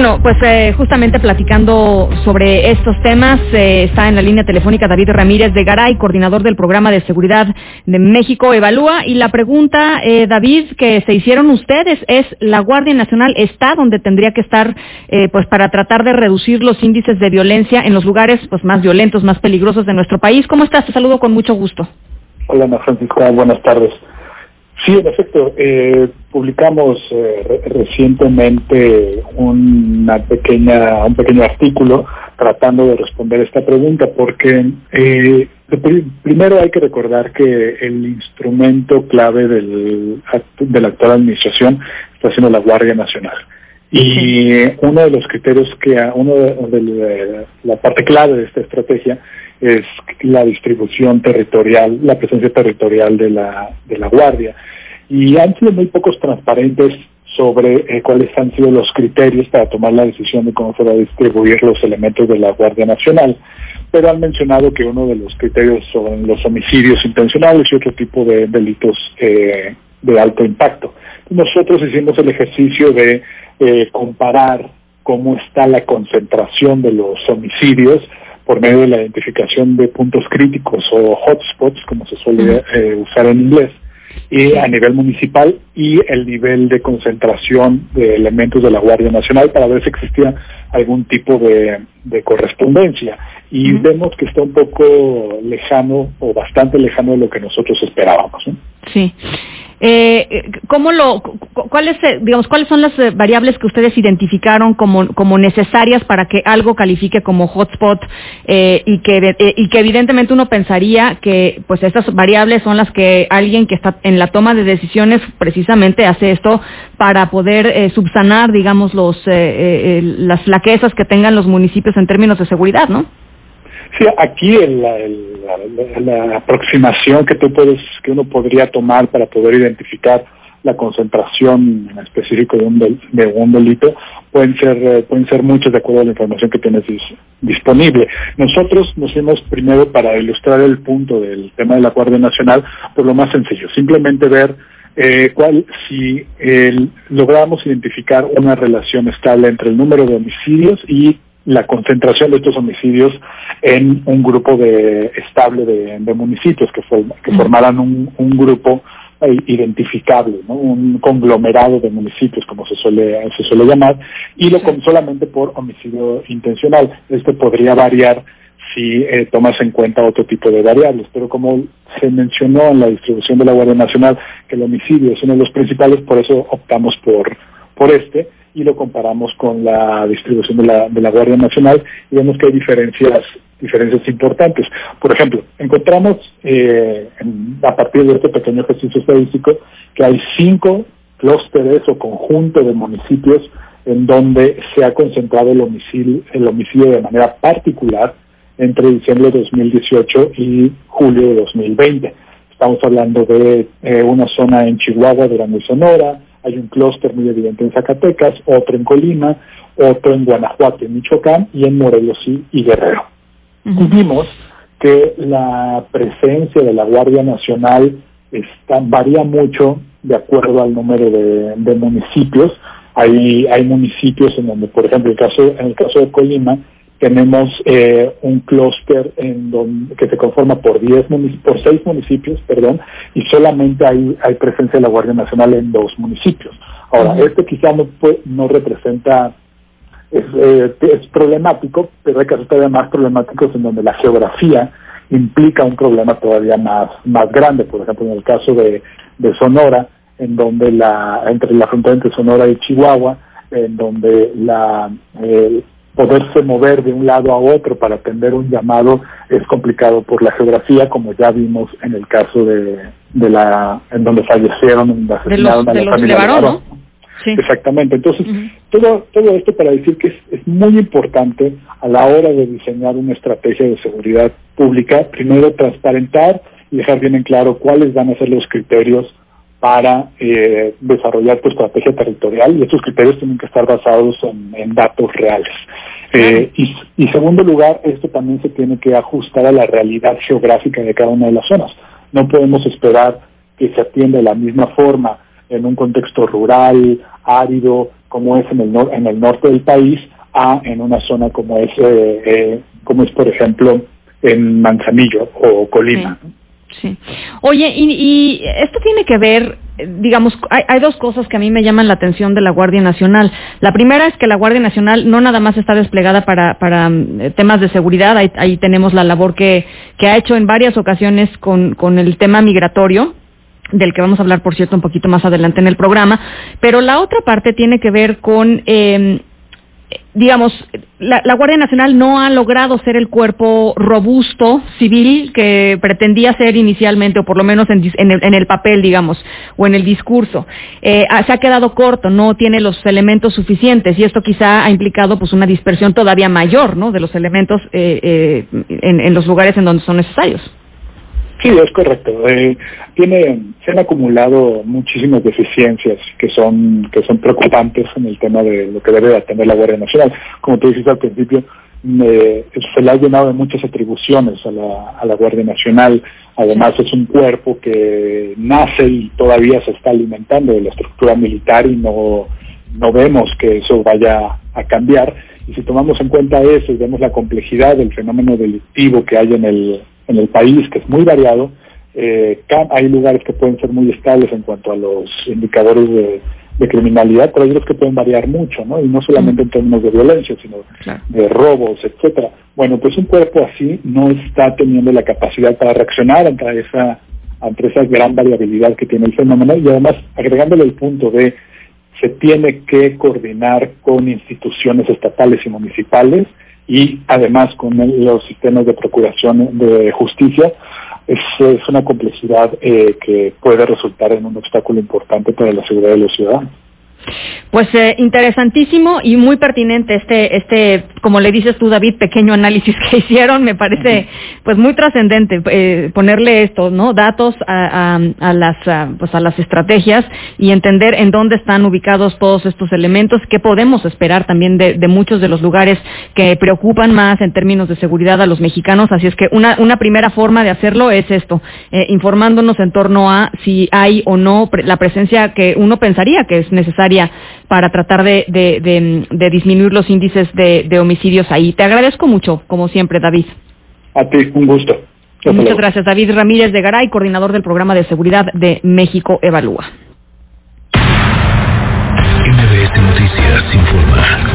Bueno, pues eh, justamente platicando sobre estos temas, eh, está en la línea telefónica David Ramírez de Garay, coordinador del programa de seguridad de México Evalúa. Y la pregunta, eh, David, que se hicieron ustedes es, ¿la Guardia Nacional está donde tendría que estar pues para tratar de reducir los índices de violencia en los lugares pues más violentos, más peligrosos de nuestro país? ¿Cómo estás? Te saludo con mucho gusto. Hola, Ana. Buenas tardes. Sí, en efecto, eh, publicamos eh, recientemente una pequeña, un pequeño artículo tratando de responder esta pregunta, porque eh, primero hay que recordar que el instrumento clave del, de la actual administración está siendo la Guardia Nacional. Y uno de los criterios que, uno de, la parte clave de esta estrategia es la distribución territorial, la presencia territorial de la, de la Guardia. Y han sido muy pocos transparentes sobre eh, cuáles han sido los criterios para tomar la decisión de cómo se va a distribuir los elementos de la Guardia Nacional. Pero han mencionado que uno de los criterios son los homicidios intencionales y otro tipo de delitos eh, de alto impacto. Nosotros hicimos el ejercicio de eh, comparar cómo está la concentración de los homicidios por medio de la identificación de puntos críticos o hotspots, como se suele eh, usar en inglés, y a nivel municipal y el nivel de concentración de elementos de la Guardia Nacional para ver si existía algún tipo de, correspondencia. Y vemos que está un poco lejano o bastante lejano de lo que nosotros esperábamos. Sí. Eh, ¿cómo lo, cuáles, eh, digamos, cuáles son las eh, variables que ustedes identificaron como, necesarias para que algo califique como hotspot eh, y que y que evidentemente uno pensaría que pues estas variables son las que alguien que está en la toma de decisiones precisamente hace esto para poder subsanar, digamos, los las flaquezas que tengan los municipios en términos de seguridad, ¿no? Sí, aquí la, aproximación que tú puedes, que uno podría tomar para poder identificar la concentración en específico de un, de un delito pueden ser eh, pueden ser muchas de acuerdo a la información que tienes disponible. Nosotros nos fuimos primero para ilustrar el punto del tema de la Guardia Nacional por lo más sencillo, simplemente ver eh, cuál si logramos identificar una relación estable entre el número de homicidios y la concentración de estos homicidios en un grupo de estable de, municipios que, que formaran un, grupo eh, identificable, un conglomerado de municipios, como se suele, se suele llamar, y lo solamente por homicidio intencional. Esto podría variar si eh, tomas en cuenta otro tipo de variables, pero como se mencionó en la distribución de la Guardia Nacional que el homicidio es uno de los principales, por eso optamos por, por este y lo comparamos con la distribución de la, de la Guardia Nacional y vemos que hay diferencias diferencias importantes. Por ejemplo, encontramos eh, a partir de este pequeño ejercicio estadístico que hay cinco clústeres o conjunto de municipios en donde se ha concentrado el homicidio, el homicidio de manera particular entre diciembre de 2018 y julio de 2020. Estamos hablando de eh, una zona en Chihuahua, Durango y Sonora, hay un clúster muy evidente en Zacatecas, otro en Colima, otro en Guanajuato, en Michoacán y en Morelos y, Guerrero. vimos que la presencia de la Guardia Nacional está, varía mucho de acuerdo al número de, municipios. Hay, hay municipios en donde, por ejemplo, el caso, en el caso de Colima, tenemos eh, un clúster que se conforma por diez por seis municipios, perdón, y solamente hay, hay presencia de la Guardia Nacional en dos municipios. Ahora, este quizá no, no representa, es, eh, es problemático, pero hay casos todavía más problemáticos en donde la geografía implica un problema todavía más, más grande. Por ejemplo, en el caso de, de Sonora, en donde la, entre la frontera entre Sonora y Chihuahua, en donde la, eh, poderse mover de un lado a otro para atender un llamado es complicado por la geografía, como ya vimos en el caso de, de la en donde fallecieron, asesinaron a la familia de Sí. Exactamente. Entonces, todo, todo esto para decir que es, es, muy importante a la hora de diseñar una estrategia de seguridad pública, primero transparentar y dejar bien en claro cuáles van a ser los criterios para eh, desarrollar tu estrategia territorial y estos criterios tienen que estar basados en, datos reales. Eh, y, y segundo lugar, esto también se tiene que ajustar a la realidad geográfica de cada una de las zonas. No podemos esperar que se atienda de la misma forma en un contexto rural, árido, como es en el, en el norte del país, a en una zona como es, eh, eh, como es por ejemplo en Manzanillo o Colima. Sí. Oye, y, esto tiene que ver, digamos, hay, dos cosas que a mí me llaman la atención de la Guardia Nacional. La primera es que la Guardia Nacional no nada más está desplegada para, para mm, temas de seguridad, ahí, tenemos la labor que, que ha hecho en varias ocasiones con, con el tema migratorio, del que vamos a hablar, por cierto, un poquito más adelante en el programa, pero la otra parte tiene que ver con eh, digamos, la, Guardia Nacional no ha logrado ser el cuerpo robusto civil que pretendía ser inicialmente, o por lo menos en, el, papel, digamos, o en el discurso. Eh, se ha quedado corto, no tiene los elementos suficientes y esto quizá ha implicado pues una dispersión todavía mayor, ¿no? De los elementos eh, eh, en los lugares en donde son necesarios. Sí, es correcto. Eh, tiene, se han acumulado muchísimas deficiencias que son que son preocupantes en el tema de lo que debe atender la Guardia Nacional. Como te dijiste al principio, se le ha llenado de muchas atribuciones a la, a la Guardia Nacional. Además, es un cuerpo que nace y todavía se está alimentando de la estructura militar y no, no vemos que eso vaya a cambiar. Y si tomamos en cuenta eso y vemos la complejidad del fenómeno delictivo que hay en el, en el país, que es muy variado. Eh, hay lugares que pueden ser muy estables en cuanto a los indicadores de, criminalidad, pero hay otros que pueden variar mucho, ¿no? Y no solamente en términos de violencia, sino de robos, etcétera. Bueno, pues un cuerpo así no está teniendo la capacidad para reaccionar ante esa, ante esa gran variabilidad que tiene el fenómeno y además agregándole el punto de se tiene que coordinar con instituciones estatales y municipales y además con los sistemas de procuración de justicia, es, una complejidad eh, que puede resultar en un obstáculo importante para la seguridad de los ciudadanos. Pues eh, interesantísimo y muy pertinente este, este, como le dices tú, David, pequeño análisis que hicieron. Me parece, pues, muy trascendente eh, ponerle esto, ¿no? Datos a, las, pues, a las estrategias y entender en dónde están ubicados todos estos elementos. ¿Qué podemos esperar también de, muchos de los lugares que preocupan más en términos de seguridad a los mexicanos? Así es que una, una primera forma de hacerlo es esto, eh, informándonos en torno a si hay o no la presencia que uno pensaría que es necesaria para tratar de, disminuir los índices de, homicidios ahí. Te agradezco mucho, como siempre, David. A ti, un gusto. Muchas gracias, David Ramírez de Garay, coordinador del programa de seguridad de México Evalúa. Noticias informa.